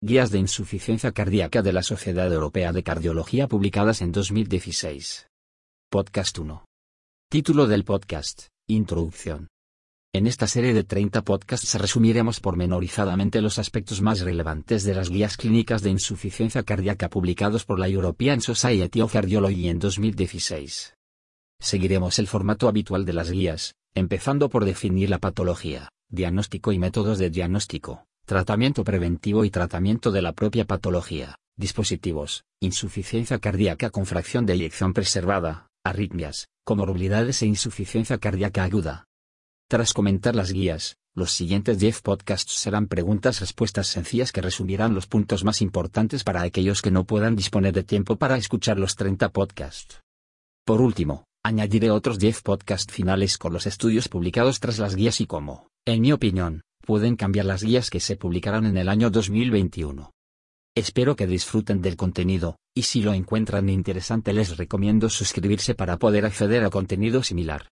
Guías de insuficiencia cardíaca de la Sociedad Europea de Cardiología publicadas en 2016. Podcast 1. Título del podcast, Introducción. En esta serie de 30 podcasts resumiremos pormenorizadamente los aspectos más relevantes de las guías clínicas de insuficiencia cardíaca publicados por la European Society of Cardiology en 2016. Seguiremos el formato habitual de las guías, empezando por definir la patología, diagnóstico y métodos de diagnóstico, tratamiento preventivo y tratamiento de la propia patología, dispositivos, insuficiencia cardíaca con fracción de eyección preservada, arritmias, comorbilidades e insuficiencia cardíaca aguda. Tras comentar las guías, los siguientes 10 podcasts serán preguntas-respuestas sencillas que resumirán los puntos más importantes para aquellos que no puedan disponer de tiempo para escuchar los 30 podcasts. Por último, añadiré otros 10 podcasts finales con los estudios publicados tras las guías y cómo, en mi opinión, pueden cambiar las guías que se publicarán en el año 2021. Espero que disfruten del contenido, y si lo encuentran interesante les recomiendo suscribirse para poder acceder a contenido similar.